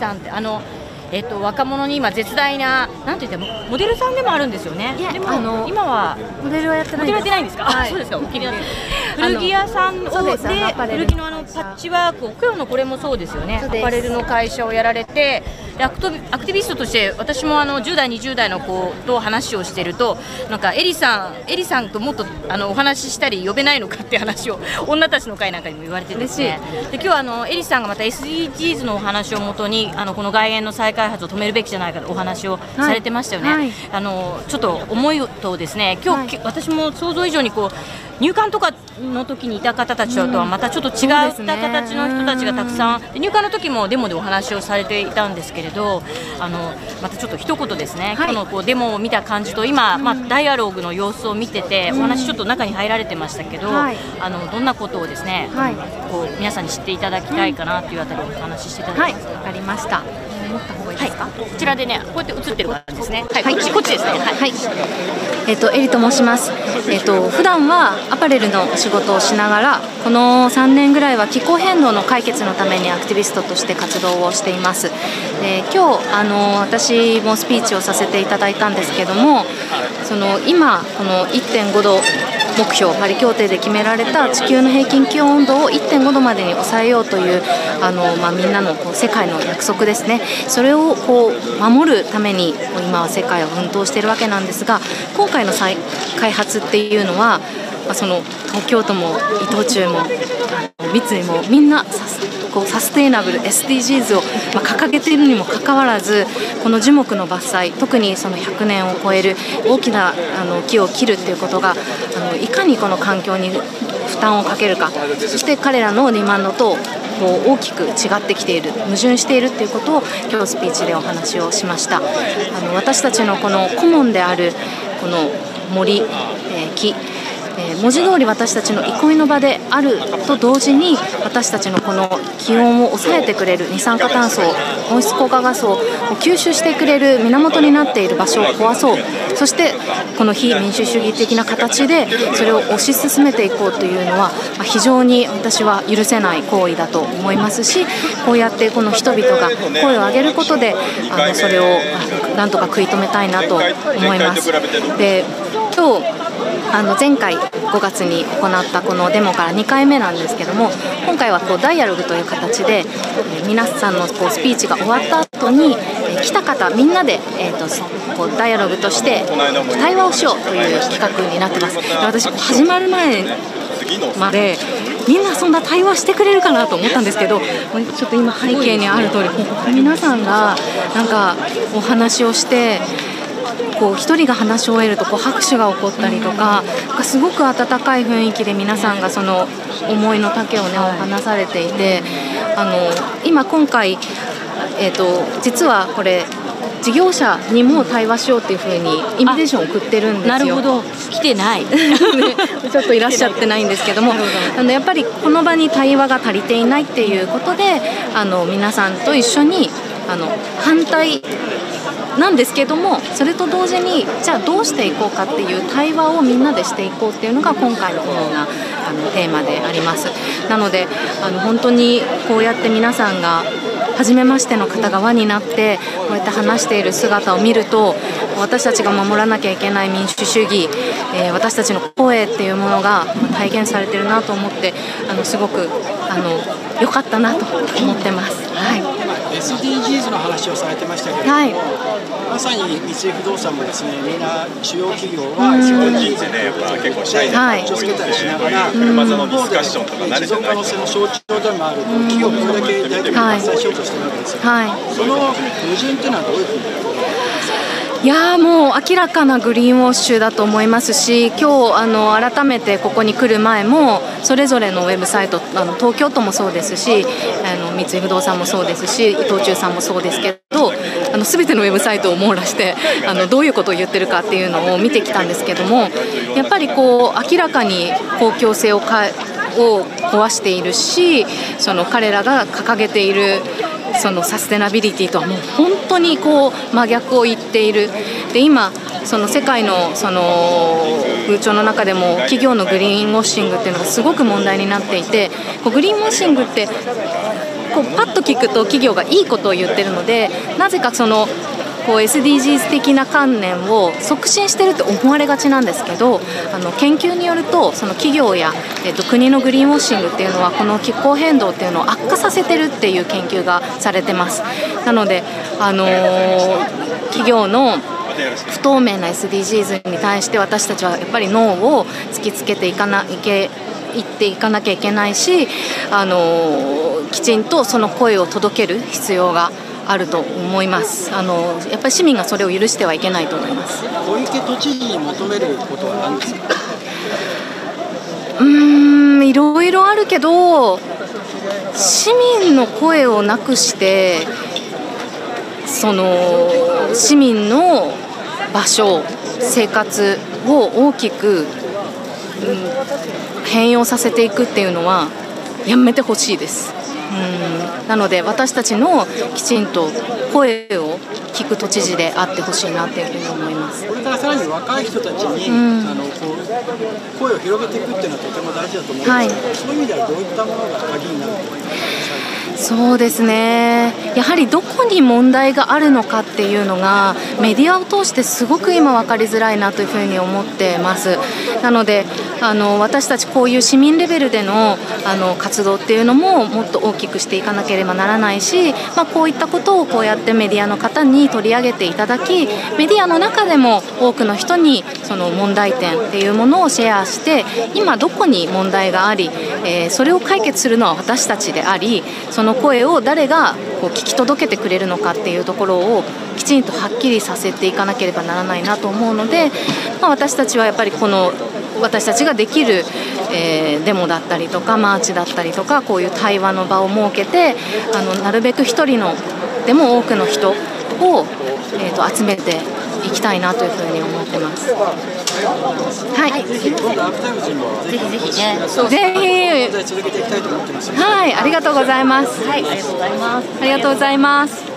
さんってあのえっと、若者に今絶大ななんて言ってもモデルさんでもあるんですよね。でもあの今はモデルはやってないモデルやってないんですか？はい、そうですか。古着屋さんをで古着のあのパッチワークを今日のこれもそうですよね。アパレルの会社をやられてアクトアクティビストとして私もあの10代20代の子と話をしてるとなんかエリさんエリさんともっとあのお話ししたり呼べないのかって話を 女たちの会なんかにも言われてですね。で今日はあのエリさんがまた SDGs のお話をもとにあのこの外苑の再開発を止めるべきじゃないかとお話をされてましたよね。はいはい、あのちょっと思いとですね今日、はい、私も想像以上にこう入管とかの時にいた方たちとはまたちょっと違った形の人たちがたくさん、入管の時もデモでお話をされていたんですけれどあのまたちょっと一言ですね、はい、今日のこうデモを見た感じと今、まあ、ダイアログの様子を見ててお話ちょっと中に入られてましたけど、はい、あのどんなことをですね、はい、こう皆さんに知っていただきたいかなというあたりをお話ししていただきますか？わ、かりました。持った方がいいですか、こちらでねこうやって映ってる感じですね。はい、こっちですね。はい。えっ、ー、とエリと申します。えっ、ー、と普段はアパレルの仕事をしながら、この3年ぐらいは気候変動の解決のためにアクティビストとして活動をしています。で今日あの私もスピーチをさせていただいたんですけども、その今この1.5度目標パリ協定で決められた地球の平均気温温度を1.5度までに抑えようというあの、まあ、みんなのこう世界の約束ですねそれをこう守るために今は世界は奮闘しているわけなんですが今回の再開発っていうのは、ま、その東京都も伊藤忠も三井もみんなこうサステイナブル SDGs を、ま、掲げているにもかかわらずこの樹木の伐採特にその100年を超える大きなあの木を切るっていうことがあのいかにこの環境に負担をかけるかそして彼らのディマンドとこう大きく違ってきている矛盾しているっていうことを今日スピーチでお話をしました。あの私たちのこの顧問であるこの森、えー、木えー、文字通り私たちの憩いの場であると同時に私たちのこの気温を抑えてくれる二酸化炭素温室効果ガスを吸収してくれる源になっている場所を壊そうそしてこの非民主主義的な形でそれを推し進めていこうというのは非常に私は許せない行為だと思いますしこうやってこの人々が声を上げることであのそれをなんとか食い止めたいなと思います。で今日あの前回5月に行ったこのデモから2回目なんですけども今回はこうダイアログという形で、え皆さんのこうスピーチが終わった後に、え来た方みんなで、えーと、こうダイアログとして対話をしようという企画になってます。私始まる前までみんなそんな対話してくれるかなと思ったんですけどちょっと今背景にある通り皆さんがなんかお話をしてこう1人が話し終えるとこう拍手が起こったりとかすごく温かい雰囲気で皆さんがその思いの丈をね話されていてあの今今回、えーと、実はこれ事業者にも対話しようっていうふうにインビテーションを送ってるんですよ。なるほど。来てない。ちょっといらっしゃってないんですけども あのやっぱりこの場に対話が足りていないっていうことであの皆さんと一緒にあの反対なんですけどもそれと同時にじゃあどうしていこうかっていう対話をみんなでしていこうっていうのが今回の主なあのテーマでありますなのであの本当にこうやって皆さんが初めましての方が輪になってこうやって話している姿を見ると私たちが守らなきゃいけない民主主義、えー、私たちの声っていうものが体現されてるなと思ってあのすごくあの良かったなと思ってます。はい SDGs の話をされてましたけれども、はい、まさに三井不動産もですねみんな主要企業は SDGs でやっぱ結構シャイな気をつけたりしながら、車座のディスカッションとか持続可能性の象徴でもある企業をこれだけ大体伐採しようとしてるわけですよ、はい、その矛盾っていうのはどういうふうに？いやもう明らかなグリーンウォッシュだと思いますし今日あの改めてここに来る前もそれぞれのウェブサイトあの東京都もそうですしあの三井不動産もそうですし伊藤忠さんもそうですけどあの全てのウェブサイトを網羅してあのどういうことを言ってるかっていうのを見てきたんですけどもやっぱりこう明らかに公共性をかを壊しているしその彼らが掲げているそのサステナビリティとはもう本当にこう真逆を言っている。で今その世界のその風潮の中でも企業のグリーンウォッシングっていうのがすごく問題になっていてこうグリーンウォッシングってこうパッと聞くと企業がいいことを言ってるのでなぜかそのこう SDGs 的な観念を促進してるって思われがちなんですけどあの研究によるとその企業や、えっと、国のグリーンウォッシングっていうのはこの気候変動っていうのを悪化させてるっていう研究がされてます。なので、あのー、企業の不透明な SDGs に対して私たちはやっぱりノーを突きつけていかないけいっていかなきゃいけないし、あのー、きちんとその声を届ける必要があると思います。あのやっぱり市民がそれを許してはいけないと思います。小池都知事に求めることは何ですか？うんいろいろあるけど市民の声をなくしてその市民の場所生活を大きく、うん、変容させていくっていうのはやめてほしいです。うん。なので私たちのきちんと声を聞く都知事であってほしいなっていうふうに思います。これからさらに若い人たちに、うん、あのこう声を広げていくっていうのはとても大事だと思うんですけど、はい、そういう意味ではどういったものが鍵になると思いますかそうですね。やはりどこに問題があるのかっていうのがメディアを通してすごく今分かりづらいなというふうに思ってます。なのであの私たちこういう市民レベルでのあの活動っていうのももっと大きくしていかなければならないし、まあ、こういったことをこうやってメディアの方に取り上げていただきメディアの中でも多くの人にその問題点っていうものをシェアして今どこに問題があり、えー、それを解決するのは私たちでありその声を誰がこう聞き届けてくれるのかっていうところをきちんとはっきりさせていかなければならないなと思うので、まあ、私たちはやっぱりこの私たちができる、えー、デモだったりとかマーチだったりとかこういう対話の場を設けてあのなるべく1人のでも多くの人を、えーと、集めていきたいなというふうに思ってます。はい。ぜひぜひね。ぜひ。はい、ありがとうございます。はい、ありがとうございます。ありがとうございます。